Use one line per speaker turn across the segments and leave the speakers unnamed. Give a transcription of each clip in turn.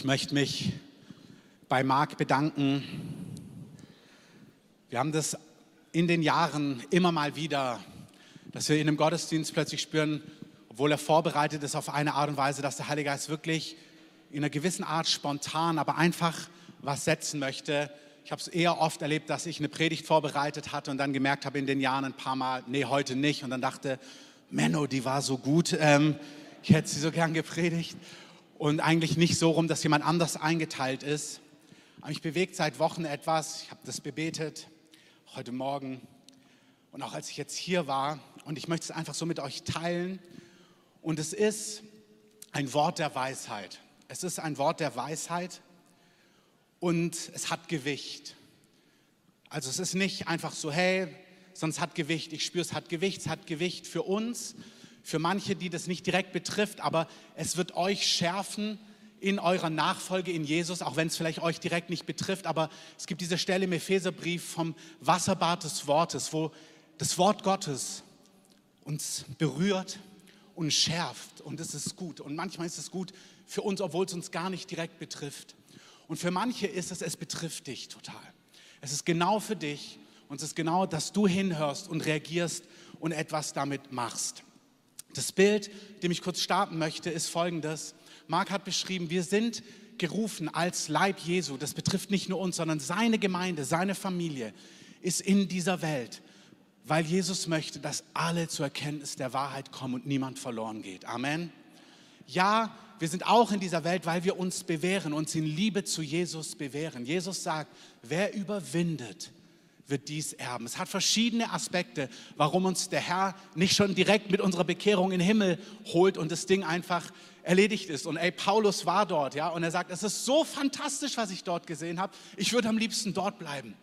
Ich möchte mich bei Marc bedanken. Wir haben das in den Jahren immer mal wieder, dass wir in einem Gottesdienst plötzlich spüren, obwohl er vorbereitet ist auf eine Art und Weise, dass der Heilige Geist wirklich in einer gewissen Art spontan, aber einfach was setzen möchte. Ich habe es eher oft erlebt, dass ich eine Predigt vorbereitet hatte und dann gemerkt habe in den Jahren ein paar Mal, nee, heute nicht. Und dann dachte, Menno, die war so gut, ähm, ich hätte sie so gern gepredigt. Und eigentlich nicht so rum, dass jemand anders eingeteilt ist. Aber mich bewegt seit Wochen etwas. Ich habe das bebetet, heute Morgen und auch als ich jetzt hier war. Und ich möchte es einfach so mit euch teilen. Und es ist ein Wort der Weisheit. Es ist ein Wort der Weisheit und es hat Gewicht. Also es ist nicht einfach so, hey, es hat Gewicht. Ich spüre, es hat Gewicht, es hat Gewicht für uns, für manche, die das nicht direkt betrifft, aber es wird euch schärfen in eurer Nachfolge in Jesus, auch wenn es vielleicht euch direkt nicht betrifft. Aber es gibt diese Stelle im Epheserbrief vom Wasserbad des Wortes, wo das Wort Gottes uns berührt und schärft. Und es ist gut. Und manchmal ist es gut für uns, obwohl es uns gar nicht direkt betrifft. Und für manche ist es, es betrifft dich total. Es ist genau für dich und es ist genau, dass du hinhörst und reagierst und etwas damit machst. Das Bild, dem ich kurz starten möchte, ist folgendes. Marc hat beschrieben, wir sind gerufen als Leib Jesu. Das betrifft nicht nur uns, sondern seine Gemeinde, seine Familie ist in dieser Welt, weil Jesus möchte, dass alle zur Erkenntnis der Wahrheit kommen und niemand verloren geht. Amen. Ja, wir sind auch in dieser Welt, weil wir uns bewähren, uns in Liebe zu Jesus bewähren. Jesus sagt, wer überwindet, wird dies erben. Es hat verschiedene Aspekte, warum uns der Herr nicht schon direkt mit unserer Bekehrung in den Himmel holt und das Ding einfach erledigt ist. Und ey, Paulus war dort, ja, und er sagt, es ist so fantastisch, was ich dort gesehen habe. Ich würde am liebsten dort bleiben.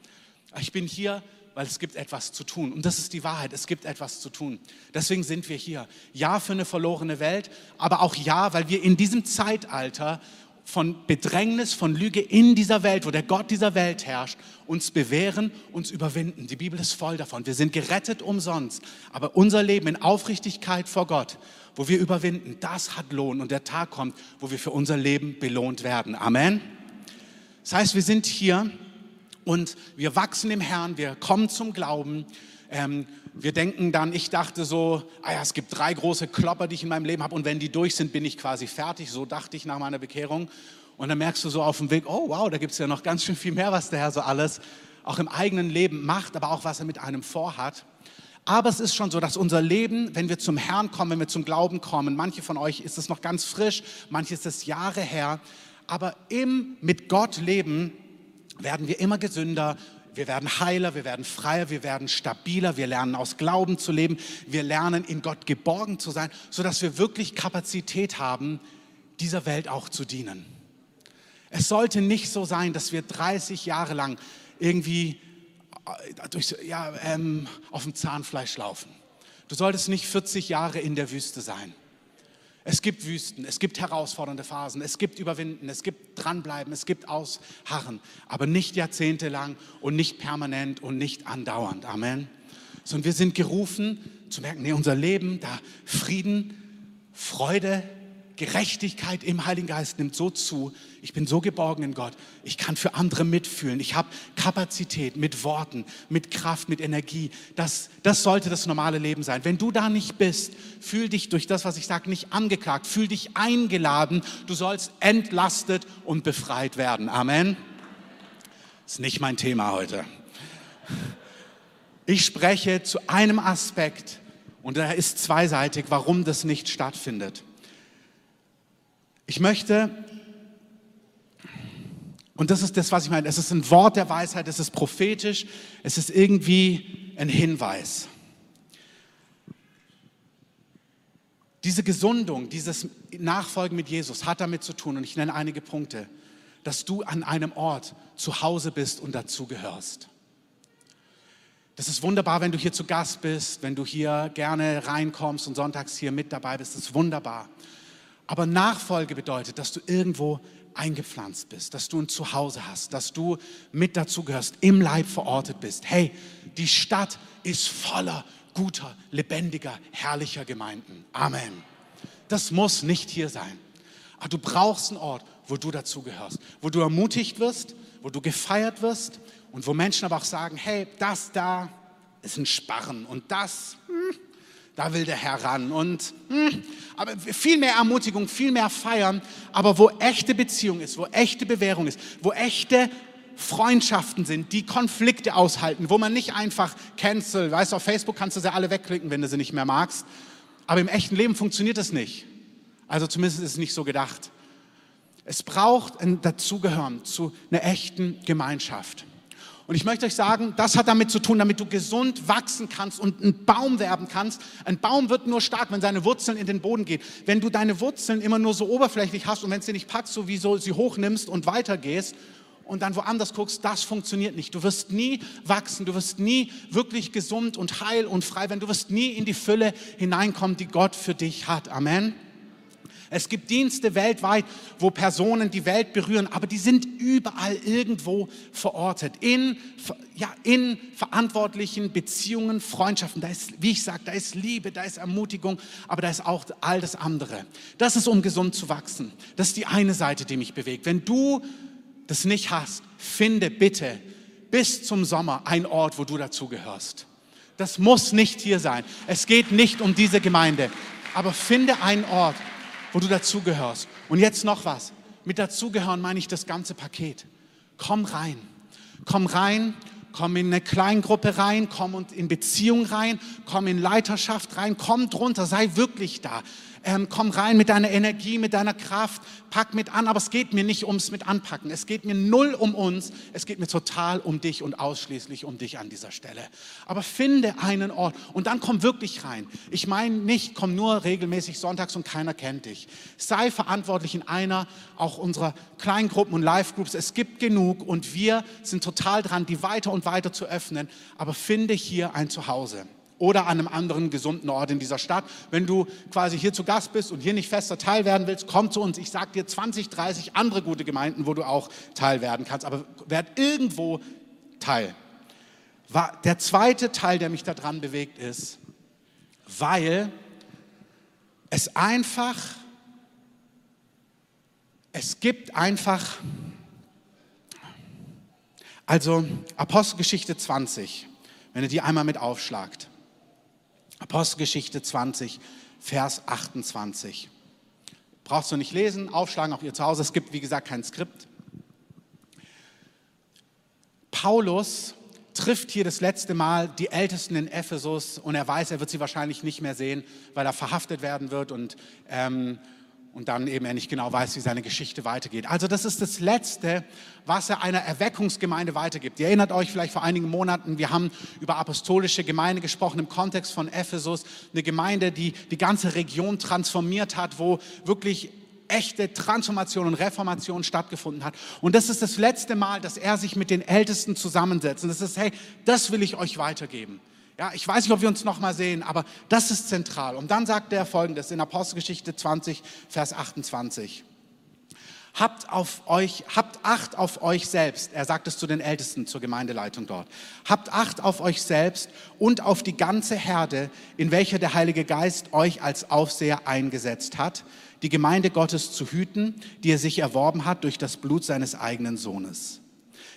Ich bin hier, weil es gibt etwas zu tun. Und das ist die Wahrheit, es gibt etwas zu tun. Deswegen sind wir hier. Ja für eine verlorene Welt, aber auch ja, weil wir in diesem Zeitalter von Bedrängnis, von Lüge in dieser Welt, wo der Gott dieser Welt herrscht, uns bewähren, uns überwinden. Die Bibel ist voll davon. Wir sind gerettet umsonst. Aber unser Leben in Aufrichtigkeit vor Gott, wo wir überwinden, das hat Lohn. Und der Tag kommt, wo wir für unser Leben belohnt werden. Amen. Das heißt, wir sind hier und wir wachsen im Herrn, wir kommen zum Glauben. Ähm, wir denken dann, ich dachte so, ah ja, es gibt drei große Klopper, die ich in meinem Leben habe und wenn die durch sind, bin ich quasi fertig. So dachte ich nach meiner Bekehrung. Und dann merkst du so auf dem Weg, oh wow, da gibt es ja noch ganz schön viel mehr, was der Herr so alles auch im eigenen Leben macht, aber auch was er mit einem vorhat. Aber es ist schon so, dass unser Leben, wenn wir zum Herrn kommen, wenn wir zum Glauben kommen, manche von euch ist es noch ganz frisch, manche ist es Jahre her, aber im mit Gott leben werden wir immer gesünder, wir werden heiler, wir werden freier, wir werden stabiler, wir lernen aus Glauben zu leben, wir lernen in Gott geborgen zu sein, sodass wir wirklich Kapazität haben, dieser Welt auch zu dienen. Es sollte nicht so sein, dass wir 30 Jahre lang irgendwie äh, durch, ja, ähm, auf dem Zahnfleisch laufen. Du solltest nicht 40 Jahre in der Wüste sein. Es gibt Wüsten, es gibt herausfordernde Phasen, es gibt Überwinden, es gibt dranbleiben, es gibt Ausharren, aber nicht jahrzehntelang und nicht permanent und nicht andauernd. Amen. Sondern wir sind gerufen zu merken, nee, unser Leben, da Frieden, Freude, Gerechtigkeit im Heiligen Geist nimmt so zu. Ich bin so geborgen in Gott. Ich kann für andere mitfühlen. Ich habe Kapazität mit Worten, mit Kraft, mit Energie. Das, das sollte das normale Leben sein. Wenn du da nicht bist, fühl dich durch das, was ich sage, nicht angeklagt. Fühl dich eingeladen. Du sollst entlastet und befreit werden. Amen. Ist nicht mein Thema heute. Ich spreche zu einem Aspekt und er ist zweiseitig, warum das nicht stattfindet. Ich möchte, und das ist das, was ich meine, es ist ein Wort der Weisheit, es ist prophetisch, es ist irgendwie ein Hinweis. Diese Gesundung, dieses Nachfolgen mit Jesus hat damit zu tun, und ich nenne einige Punkte, dass du an einem Ort zu Hause bist und dazugehörst. Das ist wunderbar, wenn du hier zu Gast bist, wenn du hier gerne reinkommst und sonntags hier mit dabei bist. Das ist wunderbar. Aber Nachfolge bedeutet, dass du irgendwo eingepflanzt bist, dass du ein Zuhause hast, dass du mit dazugehörst, im Leib verortet bist. Hey, die Stadt ist voller guter, lebendiger, herrlicher Gemeinden. Amen. Das muss nicht hier sein. Aber du brauchst einen Ort, wo du dazugehörst, wo du ermutigt wirst, wo du gefeiert wirst und wo Menschen aber auch sagen, hey, das da ist ein Sparren und das, hm, da will der Herr ran. Und hm, aber viel mehr Ermutigung, viel mehr Feiern, aber wo echte Beziehung ist, wo echte Bewährung ist, wo echte Freundschaften sind, die Konflikte aushalten, wo man nicht einfach cancel, weißt du, auf Facebook kannst du sie alle wegklicken, wenn du sie nicht mehr magst, aber im echten Leben funktioniert das nicht. Also zumindest ist es nicht so gedacht. Es braucht ein Dazugehören zu einer echten Gemeinschaft. Und ich möchte euch sagen, das hat damit zu tun, damit du gesund wachsen kannst und ein Baum werden kannst. Ein Baum wird nur stark, wenn seine Wurzeln in den Boden gehen. Wenn du deine Wurzeln immer nur so oberflächlich hast und wenn dir nicht packt, so wie so sie hochnimmst und weitergehst und dann woanders guckst, das funktioniert nicht. Du wirst nie wachsen, du wirst nie wirklich gesund und heil und frei werden. Du wirst nie in die Fülle hineinkommen, die Gott für dich hat. Amen. Es gibt Dienste weltweit, wo Personen die Welt berühren, aber die sind überall irgendwo verortet. In, ja, in verantwortlichen Beziehungen, Freundschaften. Da ist, wie ich sage, da ist Liebe, da ist Ermutigung, aber da ist auch all das andere. Das ist, um gesund zu wachsen. Das ist die eine Seite, die mich bewegt. Wenn du das nicht hast, finde bitte bis zum Sommer ein Ort, wo du dazugehörst. Das muss nicht hier sein. Es geht nicht um diese Gemeinde. Aber finde einen Ort, wo du dazugehörst. Und jetzt noch was. Mit dazugehören meine ich das ganze Paket. Komm rein. Komm rein, komm in eine Kleingruppe rein, komm in Beziehung rein, komm in Leiterschaft rein, komm drunter, sei wirklich da ähm, komm rein mit deiner Energie, mit deiner Kraft, pack mit an. Aber es geht mir nicht ums mit anpacken. Es geht mir null um uns. Es geht mir total um dich und ausschließlich um dich an dieser Stelle. Aber finde einen Ort und dann komm wirklich rein. Ich meine nicht, komm nur regelmäßig sonntags und keiner kennt dich. Sei verantwortlich in einer auch unserer Kleingruppen und Live-Groups. Es gibt genug und wir sind total dran, die weiter und weiter zu öffnen. Aber finde hier ein Zuhause oder an einem anderen gesunden Ort in dieser Stadt. Wenn du quasi hier zu Gast bist und hier nicht fester Teil werden willst, komm zu uns. Ich sage dir 20, 30 andere gute Gemeinden, wo du auch Teil werden kannst. Aber werd irgendwo Teil. Der zweite Teil, der mich daran bewegt, ist, weil es einfach, es gibt einfach, also Apostelgeschichte 20, wenn ihr die einmal mit aufschlagt. Apostelgeschichte 20, Vers 28. Brauchst du nicht lesen, aufschlagen, auch ihr zu Hause. Es gibt, wie gesagt, kein Skript. Paulus trifft hier das letzte Mal die Ältesten in Ephesus und er weiß, er wird sie wahrscheinlich nicht mehr sehen, weil er verhaftet werden wird und ähm, und dann eben er nicht genau weiß, wie seine Geschichte weitergeht. Also das ist das Letzte, was er einer Erweckungsgemeinde weitergibt. Ihr erinnert euch vielleicht vor einigen Monaten, wir haben über apostolische Gemeinde gesprochen im Kontext von Ephesus, eine Gemeinde, die die ganze Region transformiert hat, wo wirklich echte Transformation und Reformation stattgefunden hat. Und das ist das letzte Mal, dass er sich mit den Ältesten zusammensetzt. Und das ist, hey, das will ich euch weitergeben. Ja, ich weiß nicht, ob wir uns noch mal sehen, aber das ist zentral. Und dann sagt er folgendes in Apostelgeschichte 20, Vers 28. Habt auf euch, habt Acht auf euch selbst. Er sagt es zu den Ältesten, zur Gemeindeleitung dort. Habt Acht auf euch selbst und auf die ganze Herde, in welcher der Heilige Geist euch als Aufseher eingesetzt hat, die Gemeinde Gottes zu hüten, die er sich erworben hat durch das Blut seines eigenen Sohnes.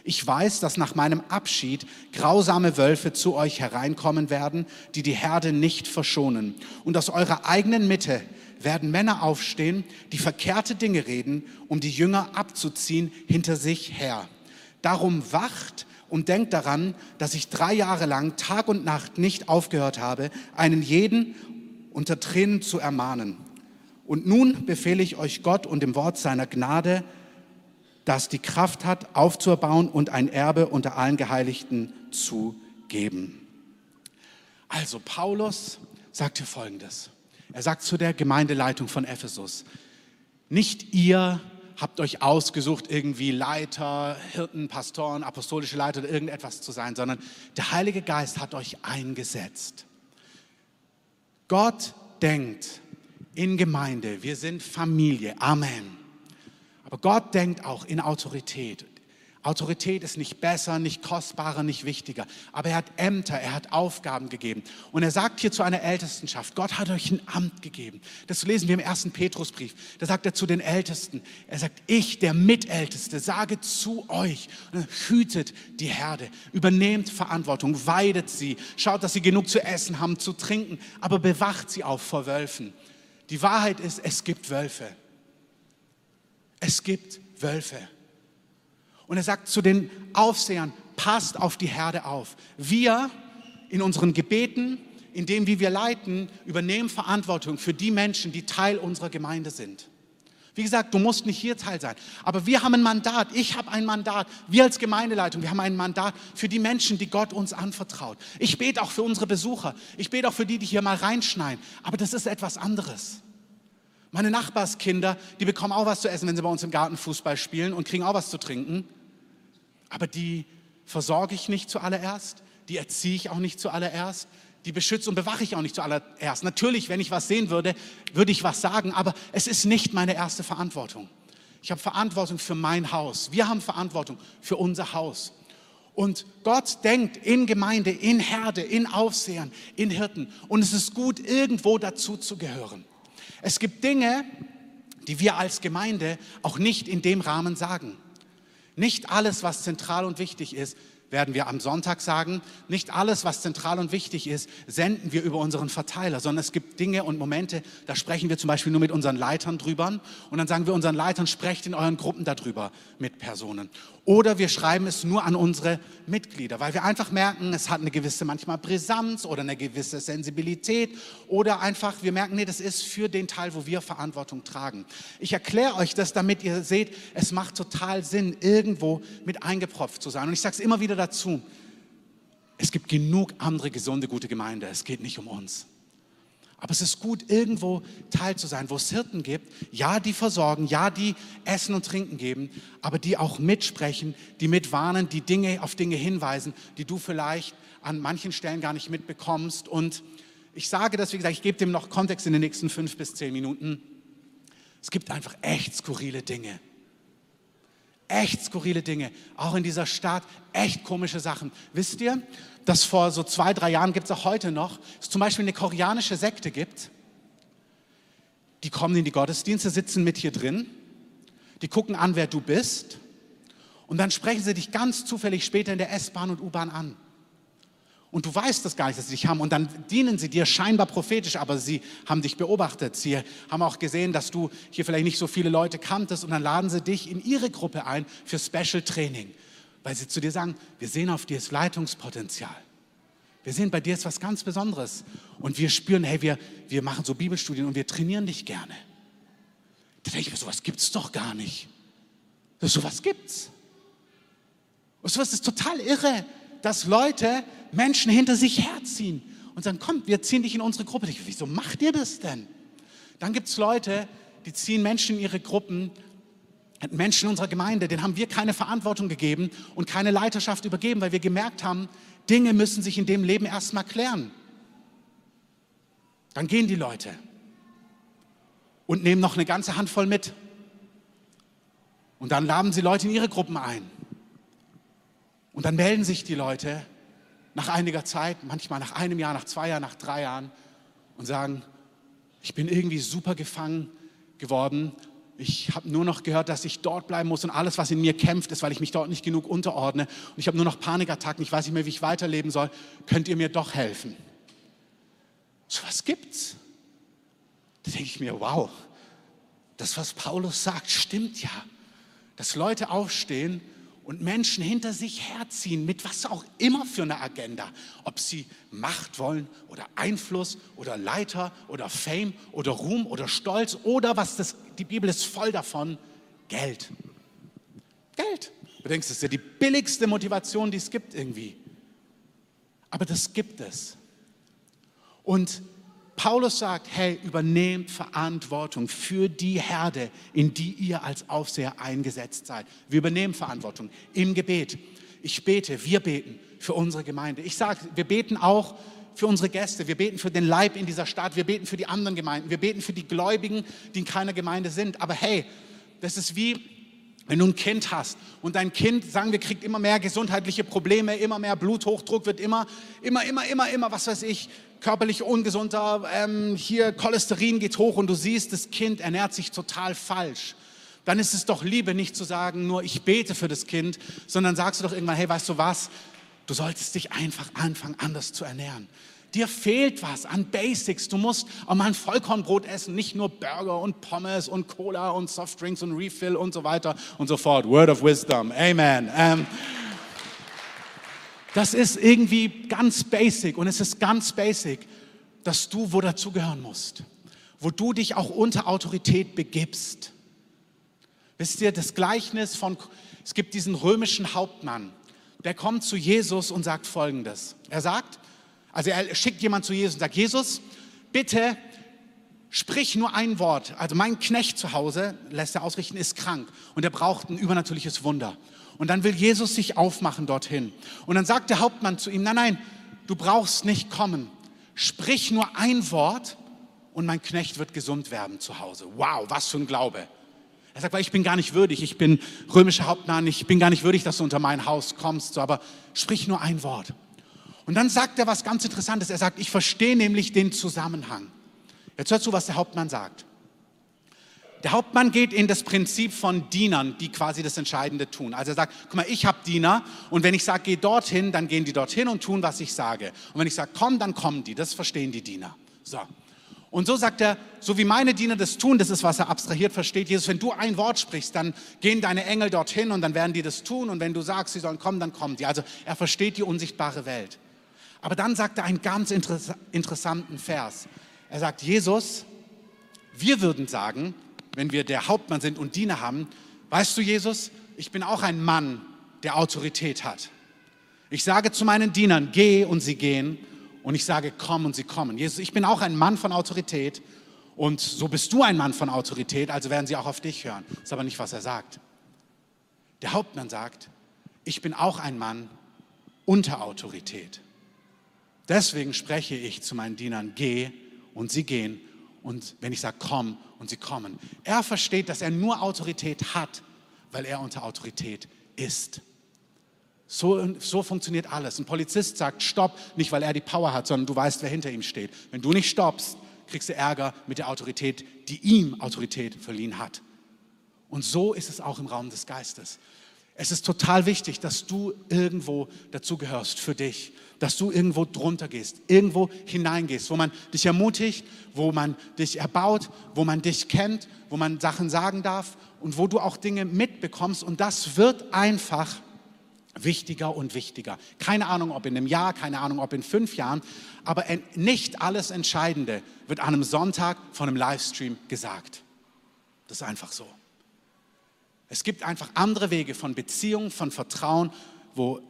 Ich weiß, dass nach meinem Abschied grausame Wölfe zu euch hereinkommen werden, die die Herde nicht verschonen. Und aus eurer eigenen Mitte werden Männer aufstehen, die verkehrte Dinge reden, um die Jünger abzuziehen hinter sich her. Darum wacht und denkt daran, dass ich drei Jahre lang Tag und Nacht nicht aufgehört habe, einen jeden unter Tränen zu ermahnen. Und nun befehle ich euch Gott und dem Wort seiner Gnade, das die Kraft hat, aufzubauen und ein Erbe unter allen Geheiligten zu geben. Also Paulus sagt hier Folgendes. Er sagt zu der Gemeindeleitung von Ephesus, nicht ihr habt euch ausgesucht, irgendwie Leiter, Hirten, Pastoren, apostolische Leiter oder irgendetwas zu sein, sondern der Heilige Geist hat euch eingesetzt. Gott denkt in Gemeinde, wir sind Familie. Amen. Aber Gott denkt auch in Autorität. Autorität ist nicht besser, nicht kostbarer, nicht wichtiger. Aber er hat Ämter, er hat Aufgaben gegeben. Und er sagt hier zu einer Ältestenschaft, Gott hat euch ein Amt gegeben. Das lesen wir im ersten Petrusbrief. Da sagt er zu den Ältesten, er sagt, ich, der Mitälteste, sage zu euch, hütet die Herde, übernehmt Verantwortung, weidet sie, schaut, dass sie genug zu essen haben, zu trinken, aber bewacht sie auch vor Wölfen. Die Wahrheit ist, es gibt Wölfe. Es gibt Wölfe. Und er sagt zu den Aufsehern, passt auf die Herde auf. Wir in unseren Gebeten, in dem, wie wir leiten, übernehmen Verantwortung für die Menschen, die Teil unserer Gemeinde sind. Wie gesagt, du musst nicht hier Teil sein. Aber wir haben ein Mandat. Ich habe ein Mandat. Wir als Gemeindeleitung, wir haben ein Mandat für die Menschen, die Gott uns anvertraut. Ich bete auch für unsere Besucher. Ich bete auch für die, die hier mal reinschneiden. Aber das ist etwas anderes. Meine Nachbarskinder, die bekommen auch was zu essen, wenn sie bei uns im Garten Fußball spielen und kriegen auch was zu trinken aber die versorge ich nicht zuallererst, die erziehe ich auch nicht zuallererst, die beschütze und bewache ich auch nicht zuallererst. Natürlich, wenn ich was sehen würde, würde ich was sagen, aber es ist nicht meine erste Verantwortung. Ich habe Verantwortung für mein Haus. Wir haben Verantwortung für unser Haus. Und Gott denkt in Gemeinde, in Herde, in Aufsehern, in Hirten. Und es ist gut, irgendwo dazu zu gehören. Es gibt Dinge, die wir als Gemeinde auch nicht in dem Rahmen sagen. Nicht alles, was zentral und wichtig ist, werden wir am Sonntag sagen. Nicht alles, was zentral und wichtig ist, senden wir über unseren Verteiler, sondern es gibt Dinge und Momente, da sprechen wir zum Beispiel nur mit unseren Leitern drüber und dann sagen wir unseren Leitern, sprecht in euren Gruppen darüber mit Personen. Oder wir schreiben es nur an unsere Mitglieder, weil wir einfach merken, es hat eine gewisse manchmal Brisanz oder eine gewisse Sensibilität oder einfach wir merken, nee, das ist für den Teil, wo wir Verantwortung tragen. Ich erkläre euch das, damit ihr seht, es macht total Sinn, irgendwo mit eingepropft zu sein. Und ich sage es immer wieder dazu, es gibt genug andere gesunde, gute Gemeinde. Es geht nicht um uns. Aber es ist gut, irgendwo Teil zu sein, wo es Hirten gibt, ja, die versorgen, ja, die Essen und Trinken geben, aber die auch mitsprechen, die mitwarnen, die Dinge auf Dinge hinweisen, die du vielleicht an manchen Stellen gar nicht mitbekommst. Und ich sage das, wie gesagt, ich gebe dem noch Kontext in den nächsten fünf bis zehn Minuten. Es gibt einfach echt skurrile Dinge echt skurrile Dinge, auch in dieser Stadt, echt komische Sachen. Wisst ihr, dass vor so zwei, drei Jahren gibt es auch heute noch, es zum Beispiel eine koreanische Sekte gibt, die kommen in die Gottesdienste, sitzen mit hier drin, die gucken an, wer du bist und dann sprechen sie dich ganz zufällig später in der S-Bahn und U-Bahn an. Und du weißt das gar nicht, dass sie dich haben. Und dann dienen sie dir scheinbar prophetisch, aber sie haben dich beobachtet. Sie haben auch gesehen, dass du hier vielleicht nicht so viele Leute kanntest. Und dann laden sie dich in ihre Gruppe ein für Special Training. Weil sie zu dir sagen, wir sehen auf dir das Leitungspotenzial. Wir sehen, bei dir ist was ganz Besonderes. Und wir spüren, hey, wir, wir machen so Bibelstudien und wir trainieren dich gerne. Da denke ich mir, sowas es doch gar nicht. Sowas gibt's. Und sowas ist total irre, dass Leute Menschen hinter sich herziehen und sagen, komm, wir ziehen dich in unsere Gruppe. Ich, wieso macht ihr das denn? Dann gibt es Leute, die ziehen Menschen in ihre Gruppen, Menschen in unserer Gemeinde, denen haben wir keine Verantwortung gegeben und keine Leiterschaft übergeben, weil wir gemerkt haben, Dinge müssen sich in dem Leben erstmal klären. Dann gehen die Leute und nehmen noch eine ganze Handvoll mit. Und dann laden sie Leute in ihre Gruppen ein. Und dann melden sich die Leute nach einiger Zeit, manchmal nach einem Jahr, nach zwei Jahren, nach drei Jahren und sagen, ich bin irgendwie super gefangen geworden. Ich habe nur noch gehört, dass ich dort bleiben muss und alles, was in mir kämpft, ist, weil ich mich dort nicht genug unterordne. Und ich habe nur noch Panikattacken, ich weiß nicht mehr, wie ich weiterleben soll. Könnt ihr mir doch helfen? So was gibt's. Da denke ich mir, wow, das, was Paulus sagt, stimmt ja. Dass Leute aufstehen und Menschen hinter sich herziehen, mit was auch immer für einer Agenda. Ob sie Macht wollen oder Einfluss oder Leiter oder Fame oder Ruhm oder Stolz oder was das, die Bibel ist voll davon, Geld. Geld. Du denkst, das ist ja die billigste Motivation, die es gibt irgendwie. Aber das gibt es. Und Paulus sagt, hey, übernehmt Verantwortung für die Herde, in die ihr als Aufseher eingesetzt seid. Wir übernehmen Verantwortung im Gebet. Ich bete, wir beten für unsere Gemeinde. Ich sage, wir beten auch für unsere Gäste, wir beten für den Leib in dieser Stadt, wir beten für die anderen Gemeinden, wir beten für die Gläubigen, die in keiner Gemeinde sind. Aber hey, das ist wie, Wenn du ein Kind hast und dein Kind, sagen wir, kriegt immer mehr gesundheitliche Probleme, immer mehr Bluthochdruck, wird immer, immer, immer, immer, immer, was weiß ich, körperlich ungesunder, ähm, hier Cholesterin geht hoch und du siehst, das Kind ernährt sich total falsch. Dann ist es doch Liebe, nicht zu sagen, nur ich bete für das Kind, sondern sagst du doch irgendwann, hey, weißt du was, du solltest dich einfach anfangen, anders zu ernähren. Dir fehlt was an Basics. Du musst auch mal ein Vollkornbrot essen, nicht nur Burger und Pommes und Cola und Softdrinks und Refill und so weiter und so fort. Word of Wisdom. Amen. Ähm, das ist irgendwie ganz basic und es ist ganz basic, dass du wo dazugehören musst, wo du dich auch unter Autorität begibst. Wisst ihr, das Gleichnis von, es gibt diesen römischen Hauptmann, der kommt zu Jesus und sagt Folgendes. Er sagt, also er schickt jemand zu Jesus und sagt, Jesus, bitte sprich nur ein Wort. Also mein Knecht zu Hause, lässt er ausrichten, ist krank und er braucht ein übernatürliches Wunder. Und dann will Jesus sich aufmachen dorthin. Und dann sagt der Hauptmann zu ihm, nein, nein, du brauchst nicht kommen. Sprich nur ein Wort und mein Knecht wird gesund werden zu Hause. Wow, was für ein Glaube. Er sagt, weil ich bin gar nicht würdig, ich bin römischer Hauptmann, ich bin gar nicht würdig, dass du unter mein Haus kommst, so, aber sprich nur ein Wort. Und dann sagt er was ganz Interessantes. Er sagt, ich verstehe nämlich den Zusammenhang. Jetzt hört zu, was der Hauptmann sagt. Der Hauptmann geht in das Prinzip von Dienern, die quasi das Entscheidende tun. Also er sagt, guck mal, ich habe Diener und wenn ich sage, geh dorthin, dann gehen die dorthin und tun, was ich sage. Und wenn ich sage, komm, dann kommen die. Das verstehen die Diener. So. Und so sagt er, so wie meine Diener das tun, das ist, was er abstrahiert versteht. Jesus, wenn du ein Wort sprichst, dann gehen deine Engel dorthin und dann werden die das tun. Und wenn du sagst, sie sollen kommen, dann kommen die. Also er versteht die unsichtbare Welt. Aber dann sagt er einen ganz interessanten Vers. Er sagt, Jesus, wir würden sagen, wenn wir der Hauptmann sind und Diener haben, weißt du, Jesus, ich bin auch ein Mann, der Autorität hat. Ich sage zu meinen Dienern, geh und sie gehen. Und ich sage, komm und sie kommen. Jesus, ich bin auch ein Mann von Autorität. Und so bist du ein Mann von Autorität, also werden sie auch auf dich hören. Das ist aber nicht, was er sagt. Der Hauptmann sagt, ich bin auch ein Mann unter Autorität. Deswegen spreche ich zu meinen Dienern, geh und sie gehen. Und wenn ich sage, komm und sie kommen. Er versteht, dass er nur Autorität hat, weil er unter Autorität ist. So, so funktioniert alles. Ein Polizist sagt, stopp, nicht weil er die Power hat, sondern du weißt, wer hinter ihm steht. Wenn du nicht stoppst, kriegst du Ärger mit der Autorität, die ihm Autorität verliehen hat. Und so ist es auch im Raum des Geistes. Es ist total wichtig, dass du irgendwo dazugehörst für dich dass du irgendwo drunter gehst, irgendwo hineingehst, wo man dich ermutigt, wo man dich erbaut, wo man dich kennt, wo man Sachen sagen darf und wo du auch Dinge mitbekommst. Und das wird einfach wichtiger und wichtiger. Keine Ahnung, ob in einem Jahr, keine Ahnung, ob in fünf Jahren, aber nicht alles Entscheidende wird an einem Sonntag von einem Livestream gesagt. Das ist einfach so. Es gibt einfach andere Wege von Beziehung, von Vertrauen, wo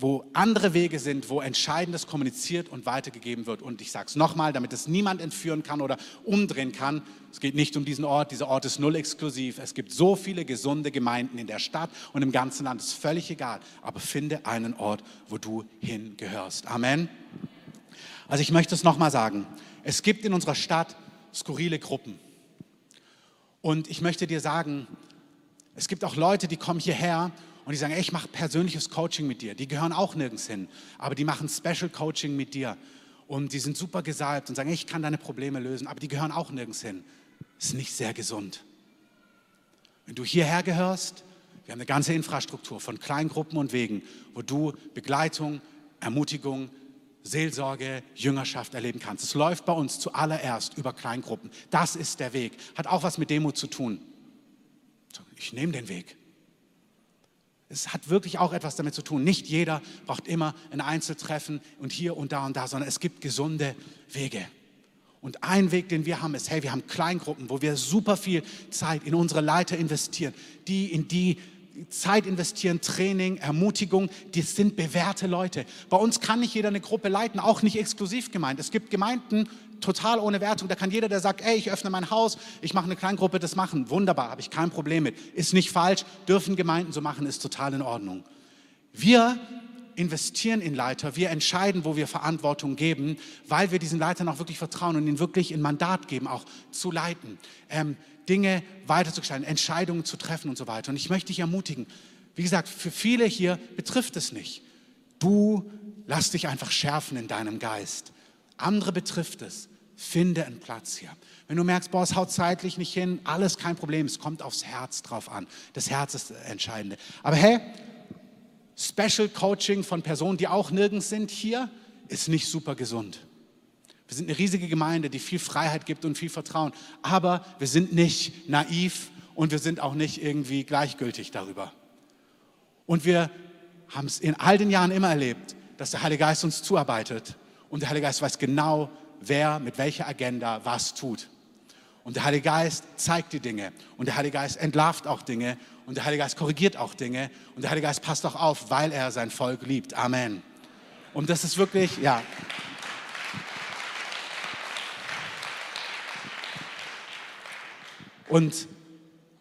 wo andere Wege sind, wo Entscheidendes kommuniziert und weitergegeben wird. Und ich sage es nochmal, damit es niemand entführen kann oder umdrehen kann. Es geht nicht um diesen Ort. Dieser Ort ist null exklusiv. Es gibt so viele gesunde Gemeinden in der Stadt und im ganzen Land. Es ist völlig egal. Aber finde einen Ort, wo du hingehörst. Amen. Also ich möchte es nochmal sagen. Es gibt in unserer Stadt skurrile Gruppen. Und ich möchte dir sagen, es gibt auch Leute, die kommen hierher und die sagen, ey, ich mache persönliches Coaching mit dir. Die gehören auch nirgends hin, aber die machen Special Coaching mit dir. Und die sind super gesalbt und sagen, ey, ich kann deine Probleme lösen, aber die gehören auch nirgends hin. Ist nicht sehr gesund. Wenn du hierher gehörst, wir haben eine ganze Infrastruktur von Kleingruppen und Wegen, wo du Begleitung, Ermutigung, Seelsorge, Jüngerschaft erleben kannst. Es läuft bei uns zuallererst über Kleingruppen. Das ist der Weg. Hat auch was mit Demut zu tun. Ich nehme den Weg. Es hat wirklich auch etwas damit zu tun. Nicht jeder braucht immer ein Einzeltreffen und hier und da und da, sondern es gibt gesunde Wege. Und ein Weg, den wir haben, ist, hey, wir haben Kleingruppen, wo wir super viel Zeit in unsere Leiter investieren, die in die Zeit investieren, Training, Ermutigung, die sind bewährte Leute. Bei uns kann nicht jeder eine Gruppe leiten, auch nicht exklusiv gemeint. Es gibt Gemeinden, total ohne Wertung, da kann jeder, der sagt, ey, ich öffne mein Haus, ich mache eine Kleingruppe, das machen. Wunderbar, habe ich kein Problem mit. Ist nicht falsch, dürfen Gemeinden so machen, ist total in Ordnung. Wir investieren in Leiter, wir entscheiden, wo wir Verantwortung geben, weil wir diesen Leitern auch wirklich vertrauen und ihnen wirklich ein Mandat geben, auch zu leiten, ähm, Dinge weiterzugestalten, Entscheidungen zu treffen und so weiter. Und ich möchte dich ermutigen, wie gesagt, für viele hier betrifft es nicht. Du lass dich einfach schärfen in deinem Geist. Andere betrifft es. Finde einen Platz hier. Wenn du merkst, boah, es haut zeitlich nicht hin, alles kein Problem. Es kommt aufs Herz drauf an. Das Herz ist das Entscheidende. Aber hey, Special Coaching von Personen, die auch nirgends sind hier, ist nicht super gesund. Wir sind eine riesige Gemeinde, die viel Freiheit gibt und viel Vertrauen. Aber wir sind nicht naiv und wir sind auch nicht irgendwie gleichgültig darüber. Und wir haben es in all den Jahren immer erlebt, dass der Heilige Geist uns zuarbeitet. Und der Heilige Geist weiß genau, wer mit welcher Agenda was tut. Und der Heilige Geist zeigt die Dinge. Und der Heilige Geist entlarvt auch Dinge. Und der Heilige Geist korrigiert auch Dinge. Und der Heilige Geist passt auch auf, weil er sein Volk liebt. Amen. Und das ist wirklich, ja. Und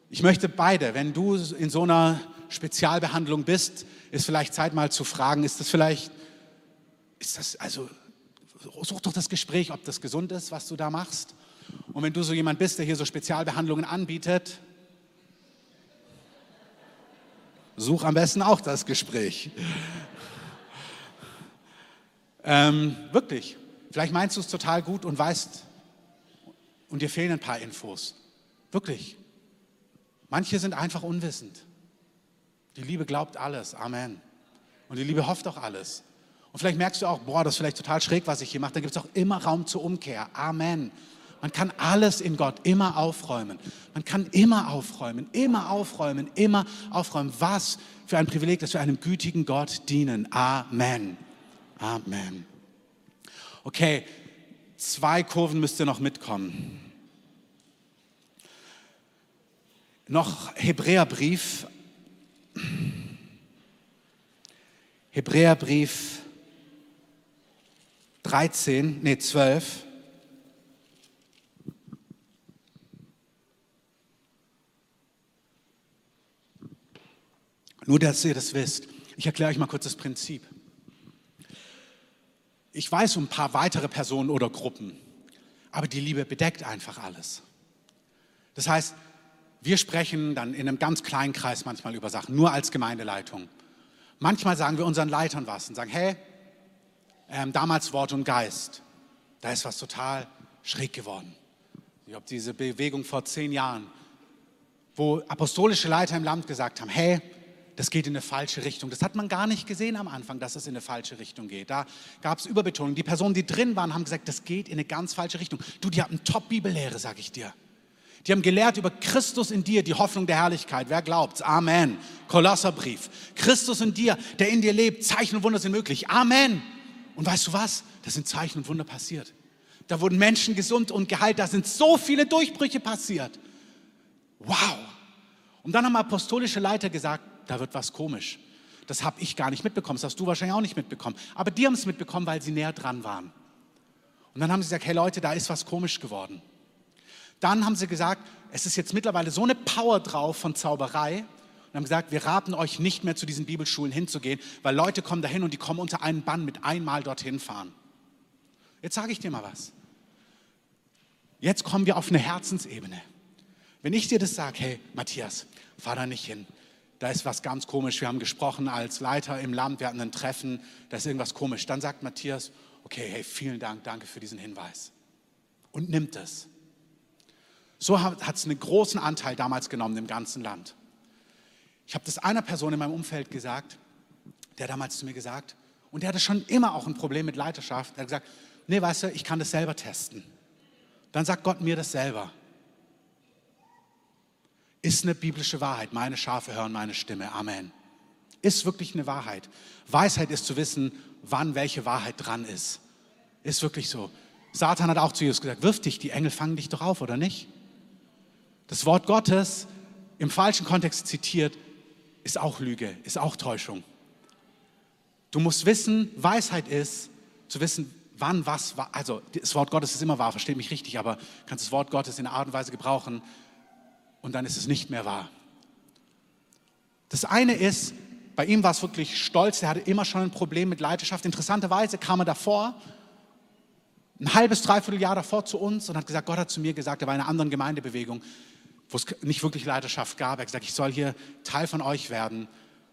ich möchte beide, wenn du in so einer Spezialbehandlung bist, ist vielleicht Zeit mal zu fragen, ist das vielleicht, ist das, also such doch das Gespräch, ob das gesund ist, was du da machst. Und wenn du so jemand bist, der hier so Spezialbehandlungen anbietet, such am besten auch das Gespräch. Ähm, wirklich, vielleicht meinst du es total gut und weißt, und dir fehlen ein paar Infos. Wirklich. Manche sind einfach unwissend. Die Liebe glaubt alles. Amen. Und die Liebe hofft auch alles. Und vielleicht merkst du auch, boah, das ist vielleicht total schräg, was ich hier mache. Dann gibt es auch immer Raum zur Umkehr. Amen. Man kann alles in Gott immer aufräumen. Man kann immer aufräumen, immer aufräumen, immer aufräumen. Was für ein Privileg, dass wir einem gütigen Gott dienen. Amen. Amen. Okay, zwei Kurven müsst ihr noch mitkommen. Noch Hebräerbrief Hebräerbrief 13, nee 12. Nur, dass ihr das wisst. Ich erkläre euch mal kurz das Prinzip. Ich weiß um ein paar weitere Personen oder Gruppen, aber die Liebe bedeckt einfach alles. Das heißt, wir sprechen dann in einem ganz kleinen Kreis manchmal über Sachen, nur als Gemeindeleitung. Manchmal sagen wir unseren Leitern was und sagen, hey, ähm, damals Wort und Geist, da ist was total schräg geworden. Ich glaube, diese Bewegung vor zehn Jahren, wo apostolische Leiter im Land gesagt haben, hey, das geht in eine falsche Richtung. Das hat man gar nicht gesehen am Anfang, dass es in eine falsche Richtung geht. Da gab es Überbetonung. Die Personen, die drin waren, haben gesagt, das geht in eine ganz falsche Richtung. Du, die hatten Top-Bibellehre, sage ich dir. Die haben gelehrt über Christus in dir, die Hoffnung der Herrlichkeit. Wer glaubt's? Amen. Kolosserbrief. Christus in dir, der in dir lebt. Zeichen und Wunder sind möglich. Amen. Und weißt du was? Da sind Zeichen und Wunder passiert. Da wurden Menschen gesund und geheilt. Da sind so viele Durchbrüche passiert. Wow. Und dann haben apostolische Leiter gesagt, da wird was komisch. Das habe ich gar nicht mitbekommen. Das hast du wahrscheinlich auch nicht mitbekommen. Aber die haben es mitbekommen, weil sie näher dran waren. Und dann haben sie gesagt, hey Leute, da ist was komisch geworden. Dann haben sie gesagt, es ist jetzt mittlerweile so eine Power drauf von Zauberei und haben gesagt, wir raten euch nicht mehr zu diesen Bibelschulen hinzugehen, weil Leute kommen dahin und die kommen unter einen Bann mit einmal dorthin fahren. Jetzt sage ich dir mal was. Jetzt kommen wir auf eine Herzensebene. Wenn ich dir das sage, hey Matthias, fahr da nicht hin. Da ist was ganz komisch. Wir haben gesprochen als Leiter im Land, wir hatten ein Treffen, da ist irgendwas komisch. Dann sagt Matthias, okay, hey, vielen Dank, danke für diesen Hinweis. Und nimmt es. So hat es einen großen Anteil damals genommen im ganzen Land. Ich habe das einer Person in meinem Umfeld gesagt, der damals zu mir gesagt, und der hatte schon immer auch ein Problem mit Leiterschaft. Er hat gesagt, nee, weißt du, ich kann das selber testen. Dann sagt Gott mir das selber. Ist eine biblische Wahrheit. Meine Schafe hören meine Stimme. Amen. Ist wirklich eine Wahrheit. Weisheit ist zu wissen, wann welche Wahrheit dran ist. Ist wirklich so. Satan hat auch zu Jesus gesagt, wirf dich, die Engel fangen dich doch auf, oder nicht? Das Wort Gottes im falschen Kontext zitiert, ist auch Lüge, ist auch Täuschung. Du musst wissen, Weisheit ist, zu wissen, wann was. Also das Wort Gottes ist immer wahr, versteht mich richtig, aber kannst das Wort Gottes in einer Art und Weise gebrauchen, und dann ist es nicht mehr wahr. Das eine ist, Bei ihm war es wirklich stolz, er hatte immer schon ein Problem mit Leidenschaft. Interessanterweise kam er davor, ein halbes, dreiviertel Jahr davor zu uns und hat gesagt, Gott hat zu mir gesagt, er war in einer anderen Gemeindebewegung, wo es nicht wirklich Leidenschaft gab. Er hat gesagt, ich soll hier Teil von euch werden,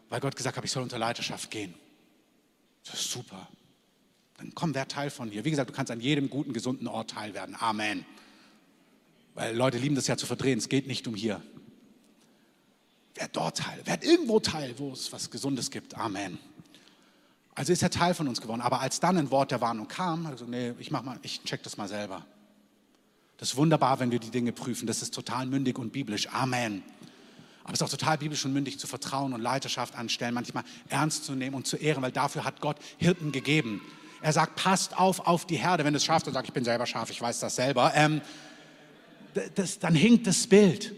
weil Gott gesagt hat, ich soll unter Leidenschaft gehen. Das ist super. Dann komm, wer Teil von hier. Wie gesagt, du kannst an jedem guten, gesunden Ort Teil werden. Amen. Weil Leute lieben das ja zu verdrehen. Es geht nicht um hier. Wer dort Teil, wer irgendwo Teil, wo es was Gesundes gibt. Amen. Also ist er Teil von uns geworden. Aber als dann ein Wort der Warnung kam, also nee, ich mach mal, ich check das mal selber. Das ist wunderbar, wenn wir die Dinge prüfen. Das ist total mündig und biblisch. Amen. Aber es ist auch total biblisch und mündig zu vertrauen und Leiterschaft anstellen, manchmal ernst zu nehmen und zu ehren, weil dafür hat Gott Hirten gegeben. Er sagt, passt auf auf die Herde. Wenn es Schaf dann sagt, ich bin selber Schaf, ich weiß das selber, ähm, das, dann hinkt das Bild.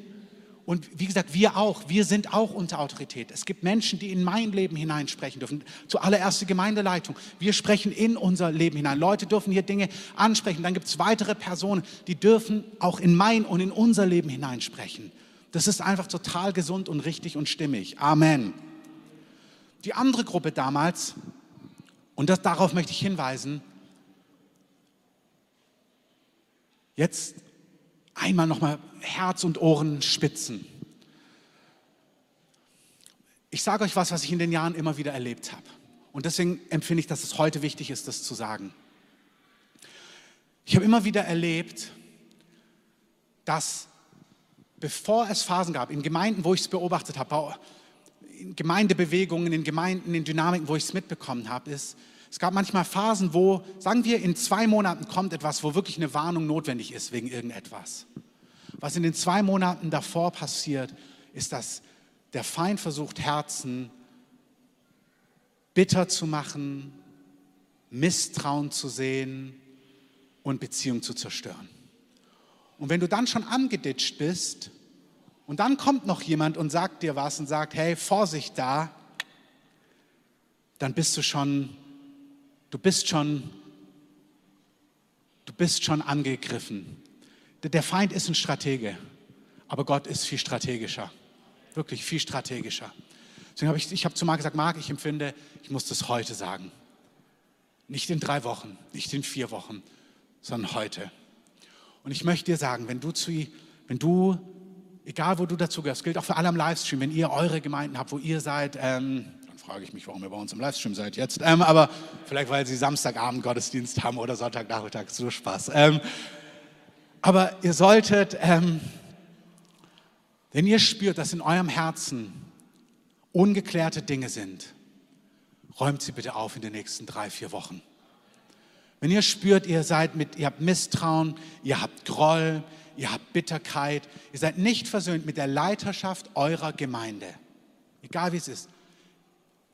Und wie gesagt, wir auch, wir sind auch unter Autorität. Es gibt Menschen, die in mein Leben hineinsprechen dürfen. Zuallererst die Gemeindeleitung. Wir sprechen in unser Leben hinein. Leute dürfen hier Dinge ansprechen. Dann gibt es weitere Personen, die dürfen auch in mein und in unser Leben hineinsprechen. Das ist einfach total gesund und richtig und stimmig. Amen. Die andere Gruppe damals, und das, darauf möchte ich hinweisen, jetzt einmal nochmal Herz und Ohren spitzen. Ich sage euch was, was ich in den Jahren immer wieder erlebt habe. Und deswegen empfinde ich, dass es heute wichtig ist, das zu sagen. Ich habe immer wieder erlebt, dass bevor es Phasen gab, in Gemeinden, wo ich es beobachtet habe, in Gemeindebewegungen, in Gemeinden, in Dynamiken, wo ich es mitbekommen habe, ist, es gab manchmal Phasen, wo, sagen wir, in zwei Monaten kommt etwas, wo wirklich eine Warnung notwendig ist wegen irgendetwas. Was in den zwei Monaten davor passiert, ist, dass der Feind versucht, Herzen bitter zu machen, Misstrauen zu sehen und Beziehungen zu zerstören. Und wenn du dann schon angeditscht bist und dann kommt noch jemand und sagt dir was und sagt, hey, Vorsicht da, dann bist du schon, du bist schon, du bist schon angegriffen. Der Feind ist ein Stratege, aber Gott ist viel strategischer, wirklich viel strategischer. Deswegen habe ich, ich habe zu Marc gesagt, Marc, ich empfinde, ich muss das heute sagen. Nicht in drei Wochen, nicht in vier Wochen, sondern heute. Und ich möchte dir sagen, wenn du, zu, wenn du egal wo du dazu gehörst, gilt auch für alle am Livestream, wenn ihr eure Gemeinden habt, wo ihr seid, ähm, frage ich mich, warum ihr bei uns im Livestream seid jetzt, ähm, aber vielleicht, weil sie Samstagabend Gottesdienst haben oder Sonntagnachmittag, so Spaß. Ähm, aber ihr solltet, ähm, wenn ihr spürt, dass in eurem Herzen ungeklärte Dinge sind, räumt sie bitte auf in den nächsten drei, vier Wochen. Wenn ihr spürt, ihr seid mit, ihr habt Misstrauen, ihr habt Groll, ihr habt Bitterkeit, ihr seid nicht versöhnt mit der Leiterschaft eurer Gemeinde, egal wie es ist,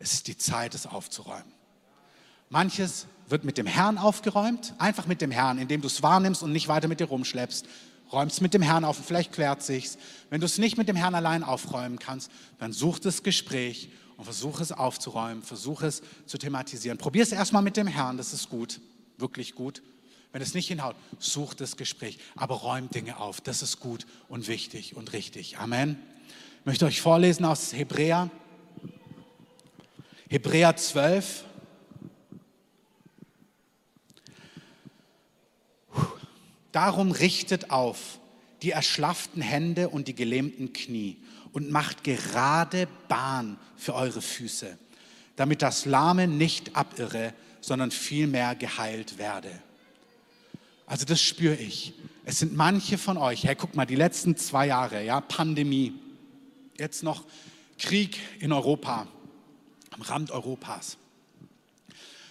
es ist die Zeit, es aufzuräumen. Manches wird mit dem Herrn aufgeräumt, einfach mit dem Herrn, indem du es wahrnimmst und nicht weiter mit dir rumschleppst. Räumst mit dem Herrn auf und vielleicht klärt sich's. Wenn du es nicht mit dem Herrn allein aufräumen kannst, dann such das Gespräch und versuch es aufzuräumen, versuch es zu thematisieren. Probier es erstmal mit dem Herrn, das ist gut, wirklich gut. Wenn es nicht hinhaut, such das Gespräch, aber räum Dinge auf. Das ist gut und wichtig und richtig. Amen. Ich möchte euch vorlesen aus Hebräer. Hebräer 12, Darum richtet auf die erschlafften Hände und die gelähmten Knie und macht gerade Bahn für eure Füße, damit das Lahme nicht abirre, sondern vielmehr geheilt werde. Also das spüre ich. Es sind manche von euch, hey, guck mal, die letzten zwei Jahre, ja, Pandemie, jetzt noch Krieg in Europa, am Rand Europas.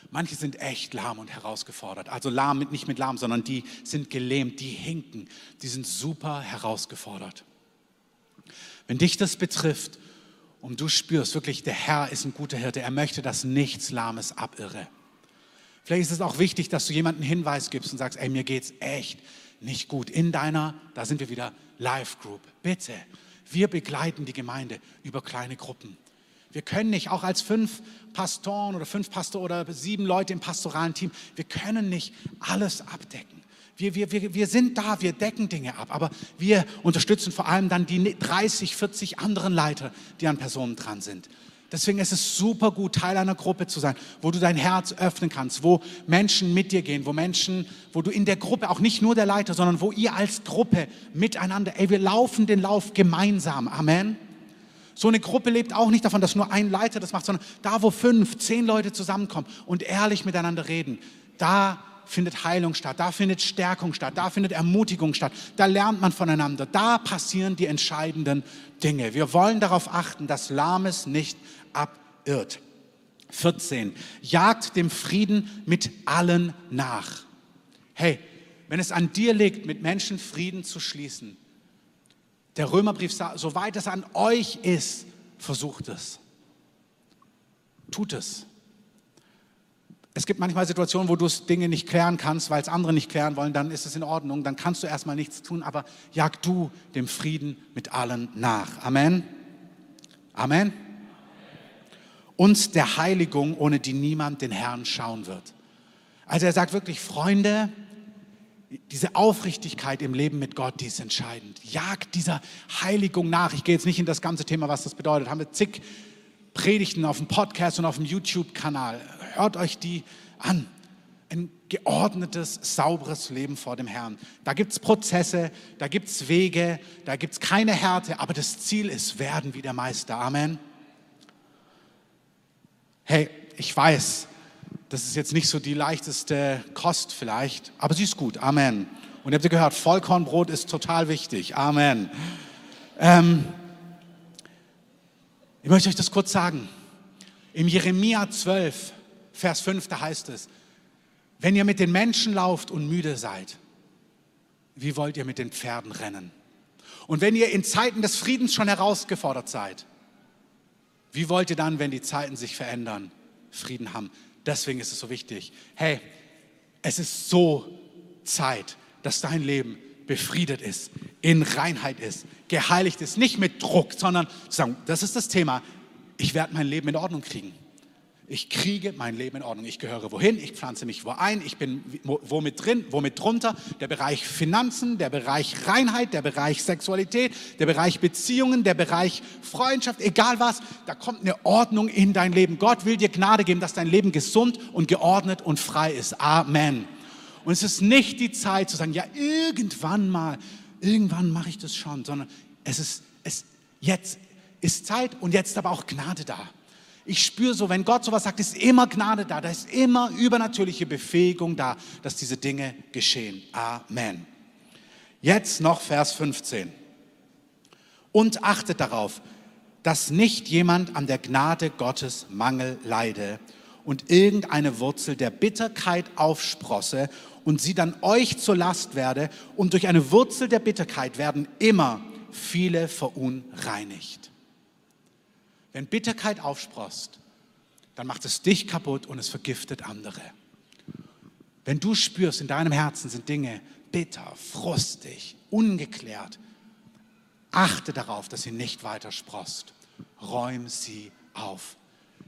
Manche sind echt lahm und herausgefordert. Also lahm mit, nicht mit lahm, sondern die sind gelähmt, die hinken, die sind super herausgefordert. Wenn dich das betrifft und du spürst wirklich, der Herr ist ein guter Hirte, er möchte, dass nichts Lahmes abirre. Vielleicht ist es auch wichtig, dass du jemanden Hinweis gibst und sagst, ey, mir geht's echt nicht gut. In deiner, da sind wir wieder, Life Group. Bitte, wir begleiten die Gemeinde über kleine Gruppen. Wir können nicht, auch als fünf Pastoren oder fünf Pastor oder sieben Leute im pastoralen Team, wir können nicht alles abdecken. Wir, wir, wir, wir sind da, wir decken Dinge ab, aber wir unterstützen vor allem dann die 30, 40 anderen Leiter, die an Personen dran sind. Deswegen ist es super gut, Teil einer Gruppe zu sein, wo du dein Herz öffnen kannst, wo Menschen mit dir gehen, wo Menschen, wo du in der Gruppe, auch nicht nur der Leiter, sondern wo ihr als Gruppe miteinander, ey, wir laufen den Lauf gemeinsam. Amen. So eine Gruppe lebt auch nicht davon, dass nur ein Leiter das macht, sondern da, wo fünf, zehn Leute zusammenkommen und ehrlich miteinander reden, da findet Heilung statt, da findet Stärkung statt, da findet Ermutigung statt, da lernt man voneinander, da passieren die entscheidenden Dinge. Wir wollen darauf achten, dass Lahmes nicht abirrt. 14. Jagt dem Frieden mit allen nach. Hey, wenn es an dir liegt, mit Menschen Frieden zu schließen, der Römerbrief sagt, soweit es an euch ist, versucht es. Tut es. Es gibt manchmal Situationen, wo du Dinge nicht klären kannst, weil es andere nicht klären wollen, dann ist es in Ordnung, dann kannst du erstmal nichts tun, aber jag du dem Frieden mit allen nach. Amen. Amen und der Heiligung, ohne die niemand den Herrn schauen wird. Also er sagt wirklich, Freunde, diese Aufrichtigkeit im Leben mit Gott, die ist entscheidend. Jagt dieser Heiligung nach. Ich gehe jetzt nicht in das ganze Thema, was das bedeutet. Haben wir zig Predigten auf dem Podcast und auf dem YouTube-Kanal. Hört euch die an. Ein geordnetes, sauberes Leben vor dem Herrn. Da gibt es Prozesse, da gibt es Wege, da gibt es keine Härte, aber das Ziel ist, werden wie der Meister. Amen hey, ich weiß, das ist jetzt nicht so die leichteste Kost vielleicht, aber sie ist gut. Amen. Und ihr habt gehört, Vollkornbrot ist total wichtig. Amen. Ähm, ich möchte euch das kurz sagen. Im Jeremia 12, Vers 5, da heißt es, wenn ihr mit den Menschen lauft und müde seid, wie wollt ihr mit den Pferden rennen? Und wenn ihr in Zeiten des Friedens schon herausgefordert seid, wie wollt ihr dann, wenn die Zeiten sich verändern, Frieden haben? Deswegen ist es so wichtig. Hey, es ist so Zeit, dass dein Leben befriedet ist, in Reinheit ist, geheiligt ist, nicht mit Druck, sondern zu sagen, das ist das Thema, ich werde mein Leben in Ordnung kriegen. Ich kriege mein Leben in Ordnung. Ich gehöre wohin, ich pflanze mich wo ein, ich bin womit drin, womit drunter. Der Bereich Finanzen, der Bereich Reinheit, der Bereich Sexualität, der Bereich Beziehungen, der Bereich Freundschaft, egal was, da kommt eine Ordnung in dein Leben. Gott will dir Gnade geben, dass dein Leben gesund und geordnet und frei ist. Amen. Und es ist nicht die Zeit zu sagen, ja, irgendwann mal, irgendwann mache ich das schon, sondern es ist, es, jetzt ist Zeit und jetzt aber auch Gnade da. Ich spüre so, wenn Gott sowas sagt, ist immer Gnade da, da ist immer übernatürliche Befähigung da, dass diese Dinge geschehen. Amen. Jetzt noch Vers 15. Und achtet darauf, dass nicht jemand an der Gnade Gottes Mangel leide und irgendeine Wurzel der Bitterkeit aufsprosse und sie dann euch zur Last werde und durch eine Wurzel der Bitterkeit werden immer viele verunreinigt. Wenn Bitterkeit aufsprost, dann macht es dich kaputt und es vergiftet andere. Wenn du spürst, in deinem Herzen sind Dinge bitter, frustig, ungeklärt, achte darauf, dass sie nicht weiter sprost. Räum sie auf.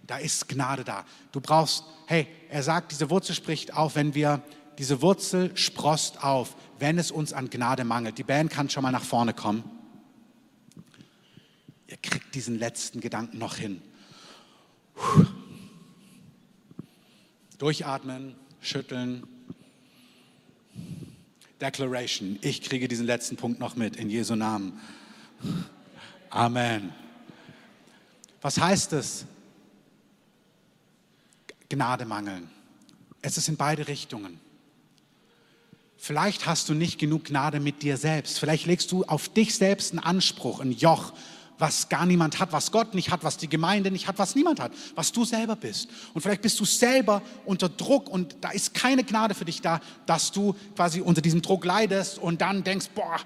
Da ist Gnade da. Du brauchst, hey, er sagt, diese Wurzel spricht auf, wenn wir, diese Wurzel sprost auf, wenn es uns an Gnade mangelt. Die Band kann schon mal nach vorne kommen ihr kriegt diesen letzten Gedanken noch hin. Puh. Durchatmen, schütteln. Declaration. Ich kriege diesen letzten Punkt noch mit in Jesu Namen. Amen. Was heißt es? Gnade mangeln. Es ist in beide Richtungen. Vielleicht hast du nicht genug Gnade mit dir selbst. Vielleicht legst du auf dich selbst einen Anspruch, ein Joch, was gar niemand hat, was Gott nicht hat, was die Gemeinde nicht hat, was niemand hat, was du selber bist. Und vielleicht bist du selber unter Druck und da ist keine Gnade für dich da, dass du quasi unter diesem Druck leidest und dann denkst, boah,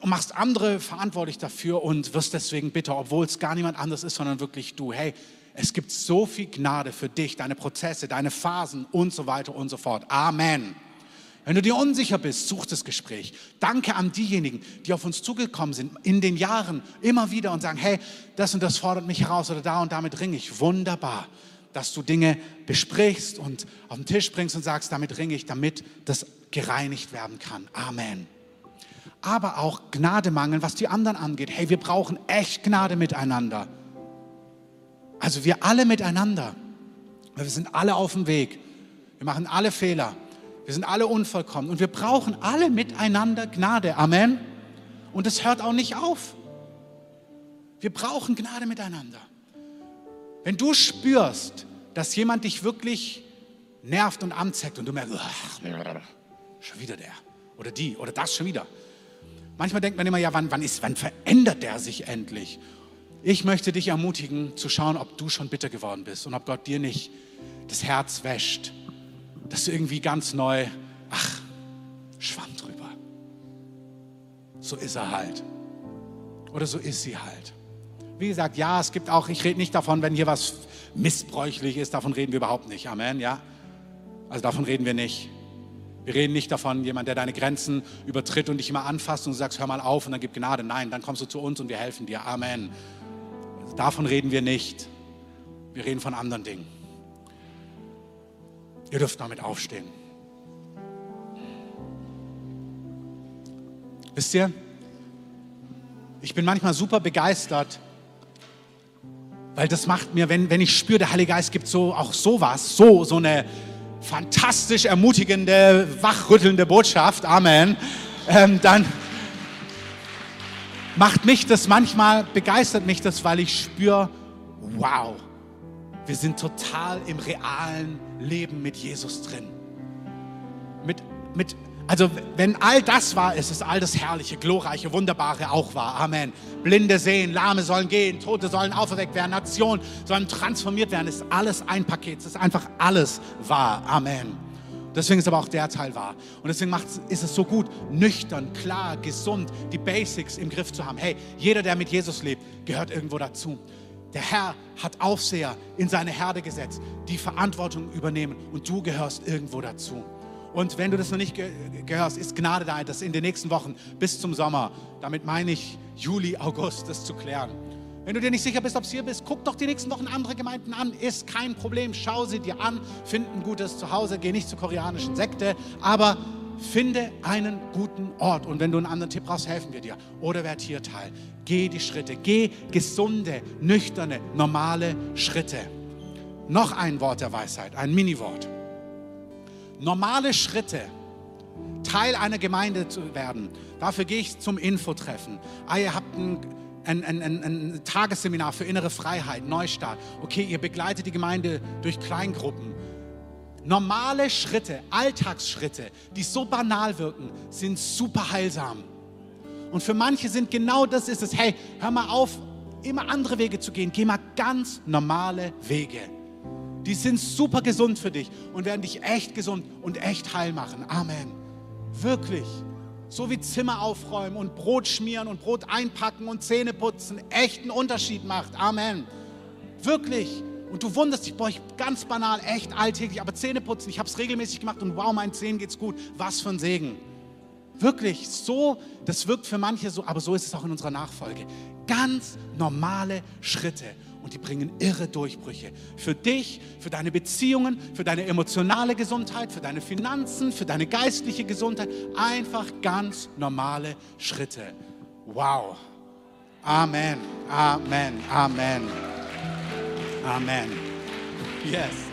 und machst andere verantwortlich dafür und wirst deswegen bitter, obwohl es gar niemand anderes ist, sondern wirklich du. Hey, es gibt so viel Gnade für dich, deine Prozesse, deine Phasen und so weiter und so fort. Amen. Wenn du dir unsicher bist, such das Gespräch. Danke an diejenigen, die auf uns zugekommen sind in den Jahren immer wieder und sagen, hey, das und das fordert mich heraus oder da und damit ringe ich. Wunderbar, dass du Dinge besprichst und auf den Tisch bringst und sagst, damit ringe ich, damit das gereinigt werden kann. Amen. Aber auch Gnade mangeln, was die anderen angeht. Hey, wir brauchen echt Gnade miteinander. Also wir alle miteinander. Wir sind alle auf dem Weg. Wir machen alle Fehler. Wir sind alle unvollkommen. Und wir brauchen alle miteinander Gnade. Amen. Und es hört auch nicht auf. Wir brauchen Gnade miteinander. Wenn du spürst, dass jemand dich wirklich nervt und anzeigt und du merkst, schon wieder der oder die oder das schon wieder. Manchmal denkt man immer, ja, wann, wann, ist, wann verändert der sich endlich? Ich möchte dich ermutigen, zu schauen, ob du schon bitter geworden bist und ob Gott dir nicht das Herz wäscht, dass du irgendwie ganz neu, ach, schwamm drüber. So ist er halt. Oder so ist sie halt. Wie gesagt, ja, es gibt auch, ich rede nicht davon, wenn hier was missbräuchlich ist, davon reden wir überhaupt nicht. Amen, ja? Also davon reden wir nicht. Wir reden nicht davon, jemand, der deine Grenzen übertritt und dich immer anfasst und du sagst, hör mal auf und dann gib Gnade. Nein, dann kommst du zu uns und wir helfen dir. Amen. Also davon reden wir nicht. Wir reden von anderen Dingen. Ihr dürft damit aufstehen. Wisst ihr, ich bin manchmal super begeistert, weil das macht mir, wenn, wenn ich spüre, der Heilige Geist gibt so auch sowas, so, so eine fantastisch ermutigende, wachrüttelnde Botschaft, Amen, ähm, dann macht mich das manchmal, begeistert mich das, weil ich spüre, wow, wir sind total im realen Leben mit Jesus drin. Mit, mit also wenn all das war, ist es all das Herrliche, Glorreiche, Wunderbare auch wahr. Amen. Blinde sehen, Lahme sollen gehen, Tote sollen auferweckt werden, Nationen sollen transformiert werden. Ist alles ein Paket. Es ist einfach alles wahr. Amen. Deswegen ist aber auch der Teil wahr. Und deswegen ist es so gut, nüchtern, klar, gesund, die Basics im Griff zu haben. Hey, jeder, der mit Jesus lebt, gehört irgendwo dazu. Der Herr hat Aufseher in seine Herde gesetzt, die Verantwortung übernehmen und du gehörst irgendwo dazu. Und wenn du das noch nicht ge gehörst, ist Gnade da, das in den nächsten Wochen bis zum Sommer, damit meine ich Juli, August, das zu klären. Wenn du dir nicht sicher bist, ob es hier bist, guck doch die nächsten Wochen andere Gemeinden an. Ist kein Problem. Schau sie dir an. Find ein gutes Zuhause. Geh nicht zur koreanischen Sekte. Aber finde einen guten Ort. Und wenn du einen anderen Tipp brauchst, helfen wir dir. Oder werd hier Teil. Geh die Schritte. Geh gesunde, nüchterne, normale Schritte. Noch ein Wort der Weisheit, ein Mini-Wort normale Schritte, Teil einer Gemeinde zu werden. Dafür gehe ich zum Infotreffen. Ah, ihr habt ein, ein, ein, ein, Tagesseminar für innere Freiheit, Neustart. Okay, ihr begleitet die Gemeinde durch Kleingruppen. Normale Schritte, Alltagsschritte, die so banal wirken, sind super heilsam. Und für manche sind genau das ist es. Hey, hör mal auf, immer andere Wege zu gehen. Geh mal ganz normale Wege. Die sind super gesund für dich und werden dich echt gesund und echt heil machen. Amen. Wirklich. So wie Zimmer aufräumen und Brot schmieren und Brot einpacken und Zähne putzen echten Unterschied macht. Amen. Wirklich. Und du wunderst dich, boah, ich ganz banal, echt alltäglich, aber Zähne putzen, ich habe es regelmäßig gemacht und wow, meinen Zähnen geht's gut. Was für ein Segen. Wirklich, so, das wirkt für manche so, aber so ist es auch in unserer Nachfolge. Ganz normale Schritte und die bringen irre Durchbrüche. Für dich, für deine Beziehungen, für deine emotionale Gesundheit, für deine Finanzen, für deine geistliche Gesundheit. Einfach ganz normale Schritte. Wow. Amen, Amen, Amen. Amen. Yes.